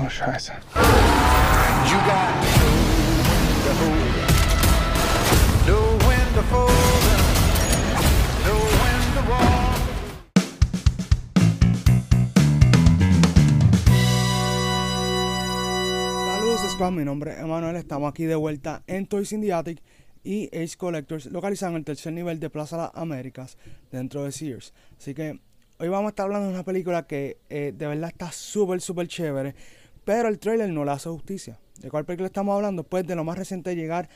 Oh, scheiße. You got to hold up. Know when to fold up. Know when to walk. Saludos Squad, mi nombre es Emanuel, estamos aquí de vuelta en Toys in the Attic y Ace Collectors, localizado en el tercer nivel de Plaza Las Américas, dentro de Sears. Así que hoy vamos a estar hablando de una película que eh, de verdad está súper, súper chévere, pero el trailer no le hace justicia. ¿De cuál película estamos hablando? Pues de lo más reciente de llegar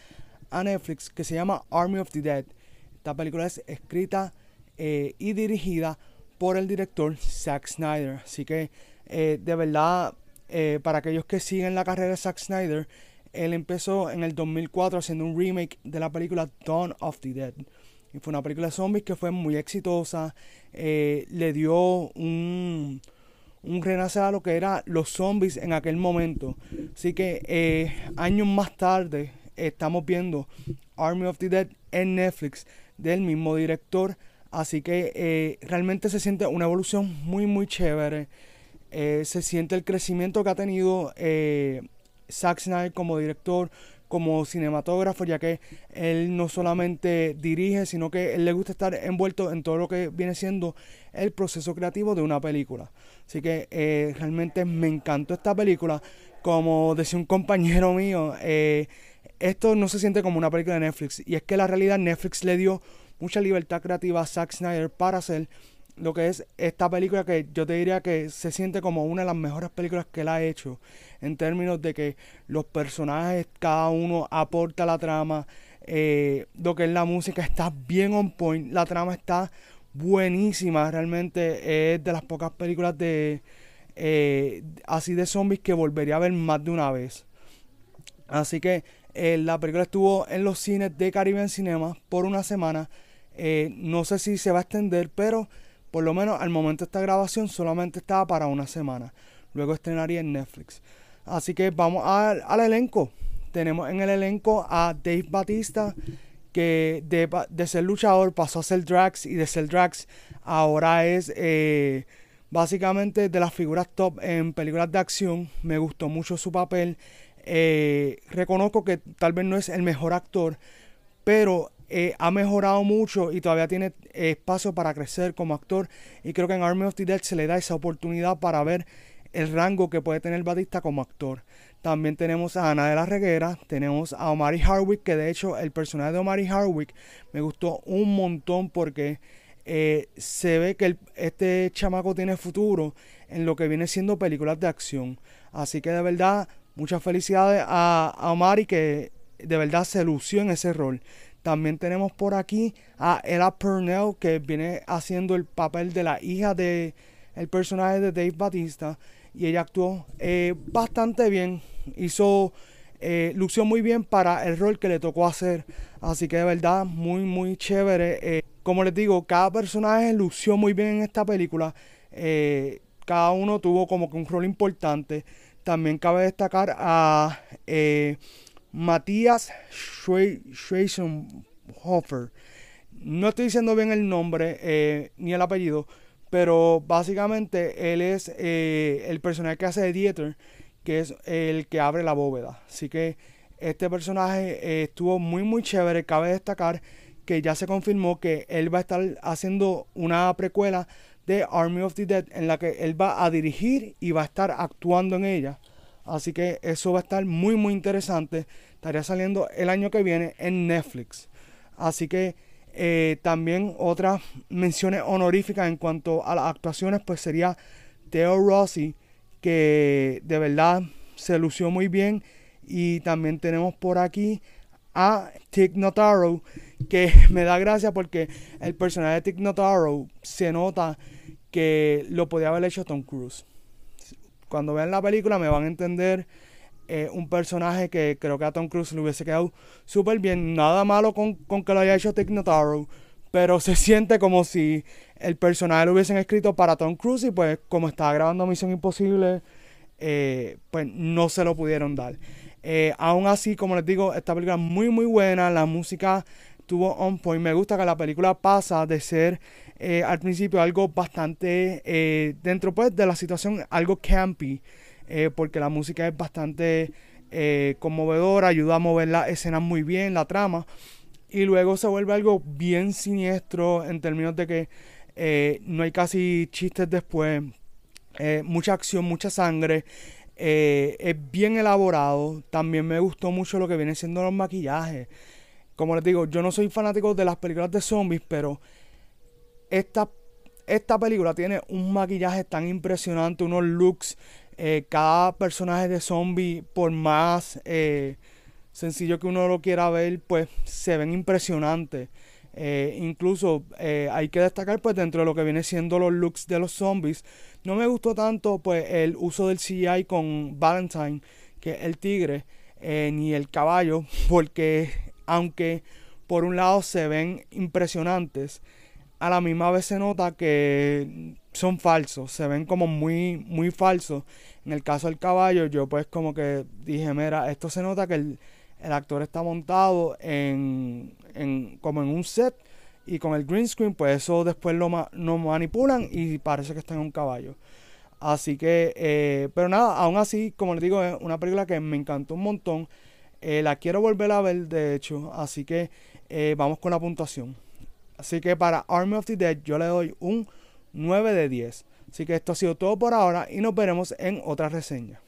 a Netflix, que se llama Army of the Dead. Esta película es escrita eh, y dirigida por el director Zack Snyder. Así que eh, de verdad eh, para aquellos que siguen la carrera de Zack Snyder, él empezó en el 2004 haciendo un remake de la película Dawn of the Dead. Y fue una película de zombies que fue muy exitosa. le dio un, un renacer a lo que eran los zombies en aquel momento. Así que eh, años más tarde estamos viendo Army of the Dead en Netflix del mismo director. Así que eh, realmente se siente una evolución muy muy chévere. Eh, se siente el crecimiento que ha tenido Zack Snyder como director, como cinematógrafo, ya que él no solamente dirige, sino que él le gusta estar envuelto en todo lo que viene siendo el proceso creativo de una película. Así que eh, realmente me encantó esta película. Como decía un compañero mío, eh, esto no se siente como una película de Netflix. Y es que la realidad Netflix le dio mucha libertad creativa a Zack Snyder para hacer lo que es esta película que yo te diría que se siente como una de las mejores películas que él ha hecho en términos de que los personajes cada uno aporta la trama eh, lo que es la música está bien on point la trama está buenísima realmente es de las pocas películas de eh, así de zombies que volvería a ver más de una vez. Así que eh, la película estuvo en los cines de Caribbean Cinema por una semana no sé si se va a extender pero por lo menos al momento de esta grabación solamente estaba para una semana. Luego estrenaría en Netflix. Así que vamos al, elenco. Tenemos en el elenco a Dave Batista, que de, de ser luchador pasó a ser Drax y de ser Drax ahora es eh, básicamente de las figuras top en películas de acción. Me gustó mucho su papel. Eh, reconozco que tal vez no es el mejor actor, pero eh, ha mejorado mucho y todavía tiene eh, espacio para crecer como actor. Y creo que en Army of the Dead se le da esa oportunidad para ver el rango que puede tener Batista como actor. También tenemos a Ana de la Reguera, tenemos a Omari Hardwick, que de hecho el personaje de Omari Hardwick me gustó un montón porque eh, se ve que este chamaco tiene futuro en lo que viene siendo películas de acción. Así que de verdad, muchas felicidades a, a Omari que de verdad se lució en ese rol. También tenemos por aquí a Ella Purnell que viene haciendo el papel de la hija de personaje de Dave Batista y ella actuó eh, bastante bien, hizo eh, lució muy bien para el rol que le tocó hacer, así que de verdad muy muy chévere. Eh, como les digo, cada personaje lució muy bien en esta película, cada uno tuvo como que un rol importante. También cabe destacar a Matías Schweizenhofer. No estoy diciendo bien el nombre eh, ni el apellido, pero básicamente él es eh, el personaje que hace de Dieter, que es el que abre la bóveda. Así que este personaje eh, estuvo muy muy chévere. Cabe destacar que ya se confirmó que él va a estar haciendo una precuela de Army of the Dead en la que él va a dirigir y va a estar actuando en ella. Así que eso va a estar muy muy interesante. Estaría saliendo el año que viene en Netflix. Así que eh, también otras menciones honoríficas en cuanto a las actuaciones, pues sería Theo Rossi, que de verdad se lució muy bien. Y también tenemos por aquí a Tig Notaro, que me da gracia porque el personaje de Tig Notaro se nota que lo podía haber hecho Tom Cruise. Cuando vean la película me van a entender eh, un personaje que creo que a Tom Cruise le hubiese quedado súper bien. Nada malo con, con que lo haya hecho Tig Notaro, pero se siente como si el personaje lo hubiesen escrito para Tom Cruise y pues como estaba grabando Misión Imposible, eh, pues no se lo pudieron dar. Eh, aún así, como les digo, esta película es muy muy buena, la música tuvo on point. Me gusta que la película pasa de ser eh, al principio algo bastante eh, dentro pues de la situación algo campy eh, porque la música es bastante conmovedora, ayuda a mover las escenas muy bien, la trama, y luego se vuelve algo bien siniestro en términos de que no hay casi chistes después, mucha acción, mucha sangre. es bien elaborado. También me gustó mucho lo que viene siendo los maquillajes. Como les digo, yo no soy fanático de las películas de zombies, pero esta, esta película tiene un maquillaje tan impresionante, unos looks. Eh, cada personaje de zombie, por más eh, sencillo que uno lo quiera ver, pues se ven impresionantes. Eh, incluso hay que destacar pues dentro de lo que viene siendo los looks de los zombies. No me gustó tanto pues el uso del CGI con Valentine, que es el tigre, ni el caballo, porque aunque por un lado se ven impresionantes, a la misma vez se nota que son falsos, se ven como muy, muy falsos. En el caso del caballo, yo pues como que dije, mira, esto se nota que el, actor está montado en, en, como en un set y con el green screen, pues eso después lo, manipulan y parece que está en un caballo. Así que, eh, pero nada, aún así, como les digo, es una película que me encantó un montón. Eh, la quiero volver a ver, de hecho, así que eh, vamos con la puntuación. Así que para Army of the Dead yo le doy un 9 de 10. Así que esto ha sido todo por ahora y nos veremos en otra reseña.